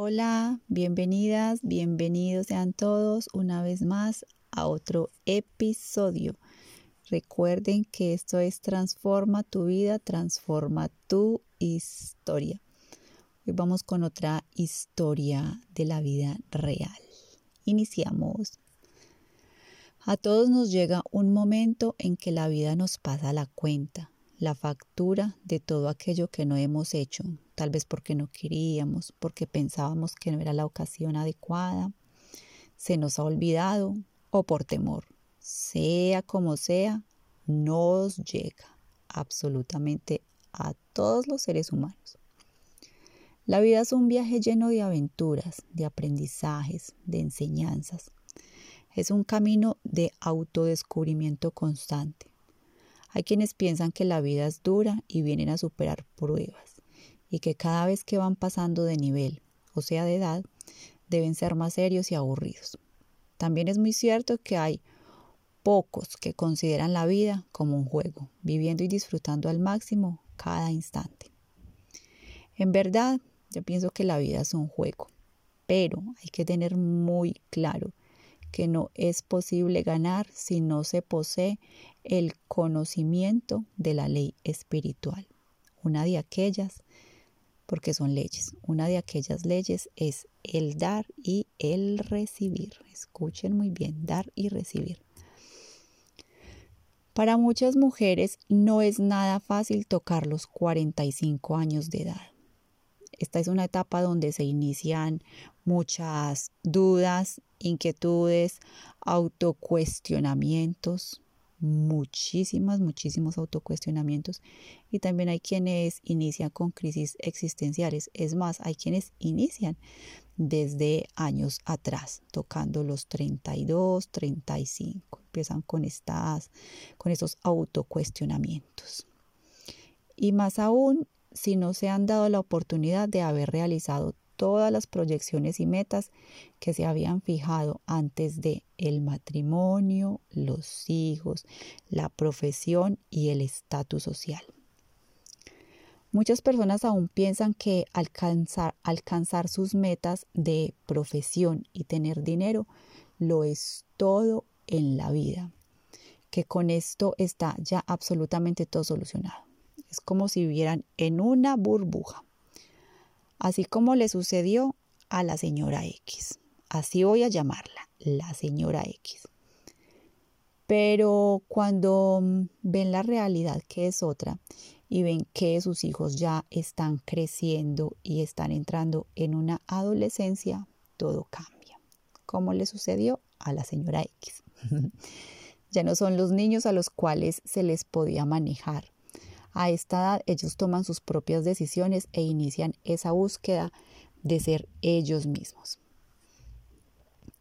Hola, bienvenidas, bienvenidos sean todos una vez más a otro episodio. Recuerden que esto es Transforma tu vida, transforma tu historia. Hoy vamos con otra historia de la vida real. Iniciamos. A todos nos llega un momento en que la vida nos pasa la cuenta, la factura de todo aquello que no hemos hecho, tal vez porque no queríamos, porque pensábamos que no era la ocasión adecuada, se nos ha olvidado o por temor. Sea como sea, nos llega absolutamente a todos los seres humanos. La vida es un viaje lleno de aventuras, de aprendizajes, de enseñanzas. Es un camino de autodescubrimiento constante. Hay quienes piensan que la vida es dura y vienen a superar pruebas y que cada vez que van pasando de nivel, o sea, de edad, deben ser más serios y aburridos. También es muy cierto que hay pocos que consideran la vida como un juego, viviendo y disfrutando al máximo cada instante. En verdad, yo pienso que la vida es un juego, pero hay que tener muy claro que no es posible ganar si no se posee el conocimiento de la ley espiritual, una de aquellas porque son leyes. Una de aquellas leyes es el dar y el recibir. Escuchen muy bien, dar y recibir. Para muchas mujeres no es nada fácil tocar los 45 años de edad. Esta es una etapa donde se inician muchas dudas, inquietudes, autocuestionamientos, muchísimas, muchísimos autocuestionamientos y también hay quienes inician con crisis existenciales. Es más, hay quienes inician desde años atrás, tocando los 32, 35. Empiezan con estas, con estos autocuestionamientos. Y más aún, si no se han dado la oportunidad de haber realizado todas las proyecciones y metas que se habían fijado antes de el matrimonio, los hijos, la profesión y el estatus social. Muchas personas aún piensan que alcanzar, alcanzar sus metas de profesión y tener dinero lo es todo en la vida, que con esto está ya absolutamente todo solucionado. Es como si vivieran en una burbuja así como le sucedió a la señora X. Así voy a llamarla, la señora X. Pero cuando mm, ven la realidad que es otra y ven que sus hijos ya están creciendo y están entrando en una adolescencia, todo cambia. Como le sucedió a la señora X. ya no son los niños a los cuales se les podía manejar, a esta edad ellos toman sus propias decisiones e inician esa búsqueda de ser ellos mismos.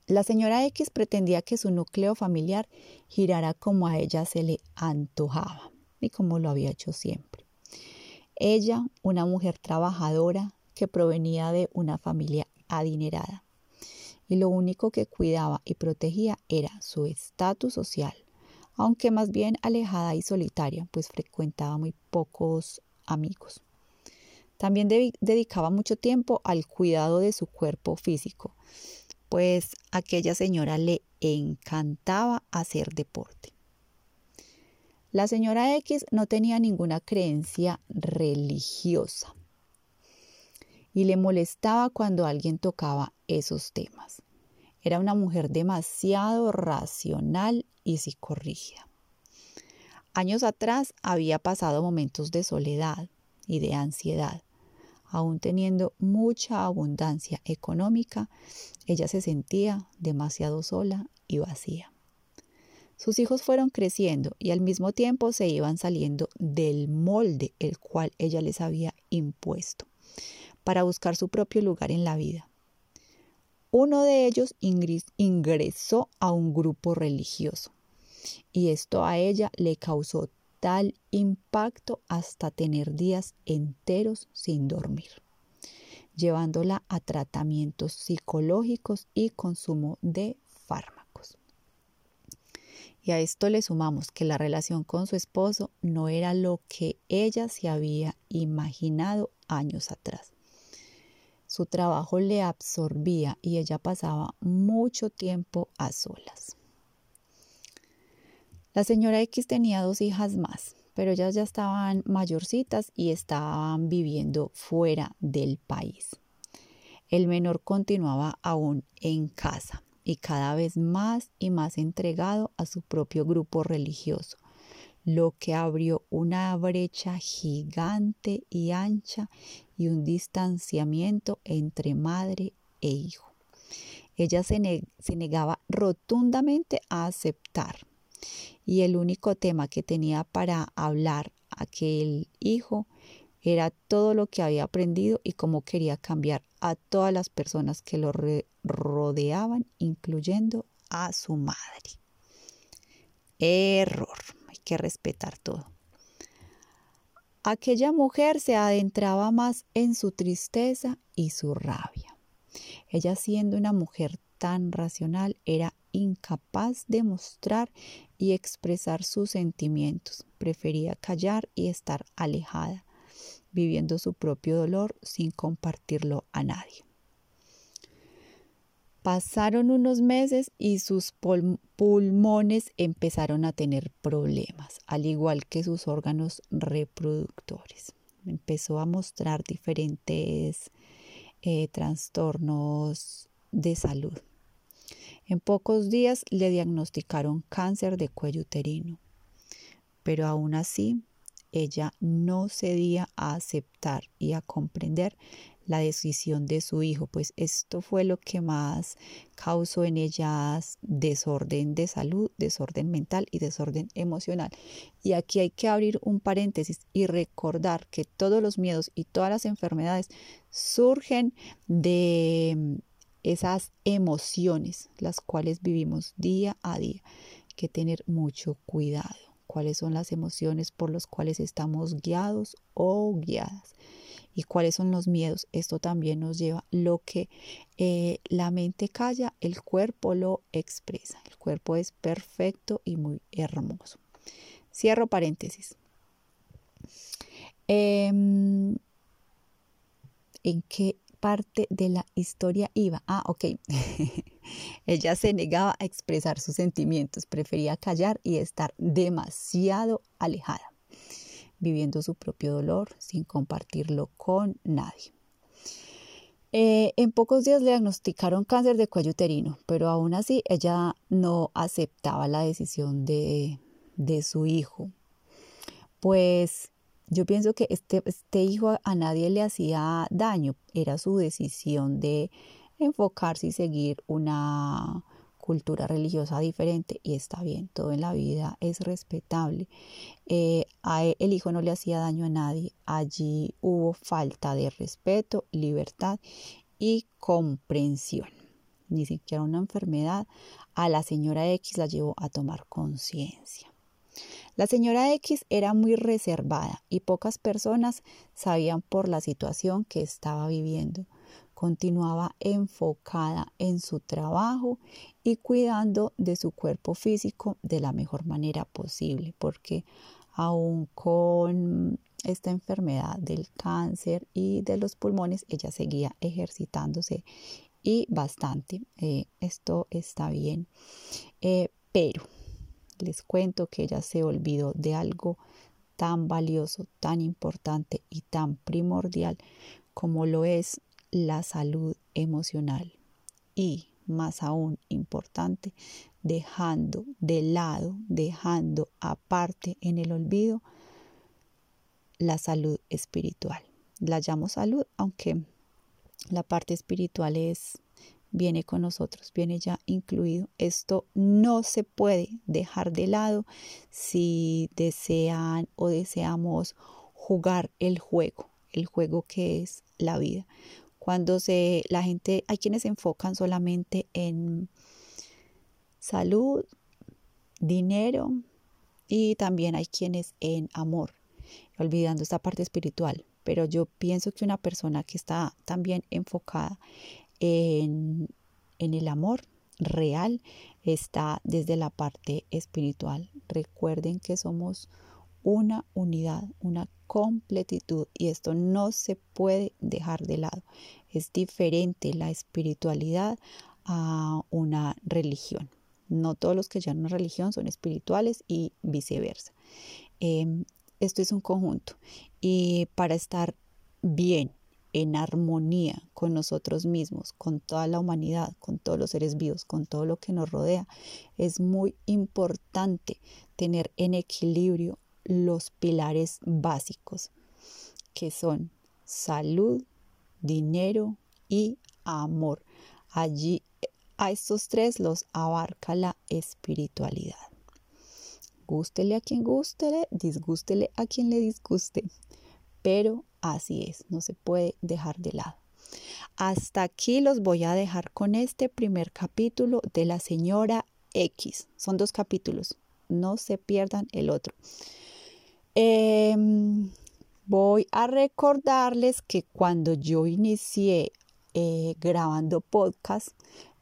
La señora X pretendía que su núcleo familiar girara como a ella se le antojaba y como lo había hecho siempre. Ella, una mujer trabajadora que provenía de una familia adinerada, y lo único que cuidaba y protegía era su estatus social, aunque más bien alejada y solitaria, pues frecuentaba muy pocos amigos. También dedicaba mucho tiempo al cuidado de su cuerpo físico, pues aquella señora le encantaba hacer deporte. La señora X no tenía ninguna creencia religiosa y le molestaba cuando alguien tocaba esos temas. Era una mujer demasiado racional y psicorrígida. Años atrás había pasado momentos de soledad y de ansiedad. Aún teniendo mucha abundancia económica, ella se sentía demasiado sola y vacía. Sus hijos fueron creciendo y al mismo tiempo se iban saliendo del molde el cual ella les había impuesto para buscar su propio lugar en la vida. Uno de ellos ingresó a un grupo religioso y esto a ella le causó tal impacto hasta tener días enteros sin dormir, llevándola a tratamientos psicológicos y consumo de fármacos. Y a esto le sumamos que la relación con su esposo no era lo que ella se había imaginado años atrás Su trabajo le absorbía y ella pasaba mucho tiempo a solas. La señora X tenía dos hijas más, pero ellas ya estaban mayorcitas y estaban viviendo fuera del país. El menor continuaba aún en casa y cada vez más y más entregado a su propio grupo religioso, lo que abrió una brecha gigante y ancha y un distanciamiento entre madre e hijo. Ella se, negaba rotundamente a aceptar y el único tema que tenía para hablar aquel hijo era todo lo que había aprendido y cómo quería cambiar a todas las personas que lo rodeaban, incluyendo a su madre. Error, hay que respetar todo. Aquella mujer se adentraba más en su tristeza y su rabia. Ella siendo una mujer tan racional era incapaz de mostrar y expresar sus sentimientos. Prefería callar y estar alejada, viviendo su propio dolor sin compartirlo a nadie. Pasaron unos meses y sus pulmones empezaron a tener problemas, al igual que sus órganos reproductores. Empezó a mostrar diferentes eh, trastornos de salud. En pocos días le diagnosticaron cáncer de cuello uterino, pero aún así ella no cedía a aceptar y a comprender la decisión de su hijo, pues esto fue lo que más causó en ellas desorden de salud, desorden mental y desorden emocional. Y aquí hay que abrir un paréntesis y recordar que todos los miedos y todas las enfermedades surgen de esas emociones, las cuales vivimos día a día. Hay que tener mucho cuidado. ¿Cuáles son las emociones por las cuales estamos guiados o guiadas? ¿Y cuáles son los miedos? Esto también nos lleva lo que eh, la mente calla, el cuerpo lo expresa. El cuerpo es perfecto y muy hermoso. Cierro paréntesis. Em, ¿En qué parte de la historia iba. Ah, ok. Ella se negaba a expresar sus sentimientos, prefería callar y estar demasiado alejada, viviendo su propio dolor sin compartirlo con nadie. Eh, en pocos días le diagnosticaron cáncer de cuello uterino, pero aún así ella no aceptaba la decisión de, de su hijo, pues yo pienso que este, este hijo a nadie le hacía daño, era su decisión de enfocarse y seguir una cultura religiosa diferente y está bien, todo en la vida es respetable. Eh, e, el hijo no le hacía daño a nadie, allí hubo falta de respeto, libertad y comprensión. Ni siquiera una enfermedad a la señora X la llevó a tomar conciencia. La señora X era muy reservada y pocas personas sabían por la situación que estaba viviendo. Continuaba enfocada en su trabajo y cuidando de su cuerpo físico de la mejor manera posible, porque aún con esta enfermedad del cáncer y de los pulmones, ella seguía ejercitándose y bastante. Eh, esto está bien. Eh, pero les cuento que ella se olvidó de algo tan valioso, tan importante y tan primordial como lo es la salud emocional y más aún importante, dejando de lado, dejando aparte en el olvido la salud espiritual. La llamo salud, aunque la parte espiritual es viene con nosotros, viene ya incluido. Esto no se puede dejar de lado si desean o deseamos jugar el juego, el juego que es la vida. Cuando se la gente, hay quienes se enfocan solamente en salud, dinero y también hay quienes en amor, olvidando esta parte espiritual. Pero yo pienso que una persona que está también enfocada en, el amor real está desde la parte espiritual. Recuerden que somos una unidad, una completitud y esto no se puede dejar de lado. Es diferente la espiritualidad a una religión. No todos los que llevan una religión son espirituales y viceversa. Em, esto es un conjunto. Y para estar bien, en armonía con nosotros mismos, con toda la humanidad, con todos los seres vivos, con todo lo que nos rodea, es muy importante tener en equilibrio los pilares básicos, que son salud, dinero y amor. Allí a estos tres los abarca la espiritualidad. Gústele a quien gústele, disgústele a quien le disguste, pero así es, no se puede dejar de lado. Hasta aquí los voy a dejar con este primer capítulo de la señora X. Son dos capítulos, no se pierdan el otro. Em, voy a recordarles que cuando yo inicié eh, grabando podcast,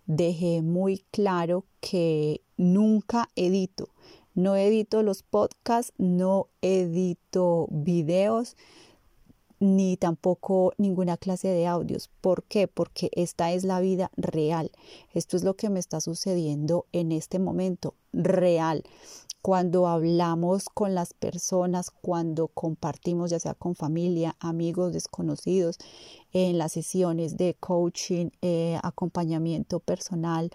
dejé muy claro que nunca edito. No edito los podcasts, no edito videos, ni tampoco ninguna clase de audios. ¿Por qué? Porque esta es la vida real. Esto es lo que me está sucediendo en este momento, real. Cuando hablamos con las personas, cuando compartimos, ya sea con familia, amigos, desconocidos, en las sesiones de coaching, eh, acompañamiento personal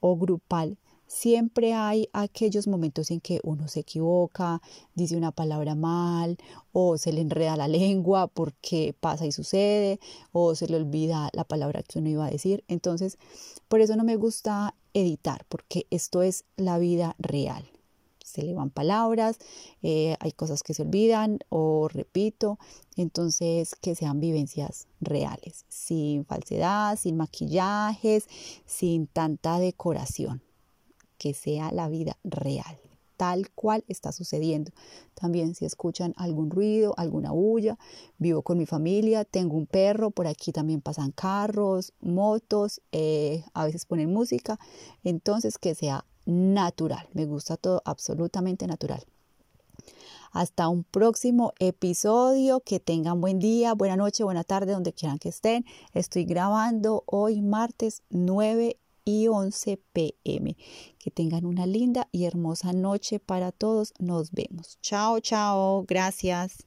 o grupal, siempre hay aquellos momentos en que uno se equivoca, dice una palabra mal o se le enreda la lengua porque pasa y sucede o se le olvida la palabra que uno iba a decir. Entonces, por eso no me gusta editar porque esto es la vida real. Se le van palabras, eh, hay cosas que se olvidan o repito, entonces que sean vivencias reales, sin falsedad, sin maquillajes, sin tanta decoración. Que sea la vida real, tal cual está sucediendo. También si escuchan algún ruido, alguna bulla, vivo con mi familia, tengo un perro, por aquí también pasan carros, motos, eh, a veces ponen música, entonces que sea natural, me gusta todo absolutamente natural. Hasta un próximo episodio. Que tengan buen día, buena noche, buena tarde, donde quieran que estén. Estoy grabando hoy martes 9 y 11 pm. Que tengan una linda y hermosa noche para todos. Nos vemos. Chao, chao. Gracias.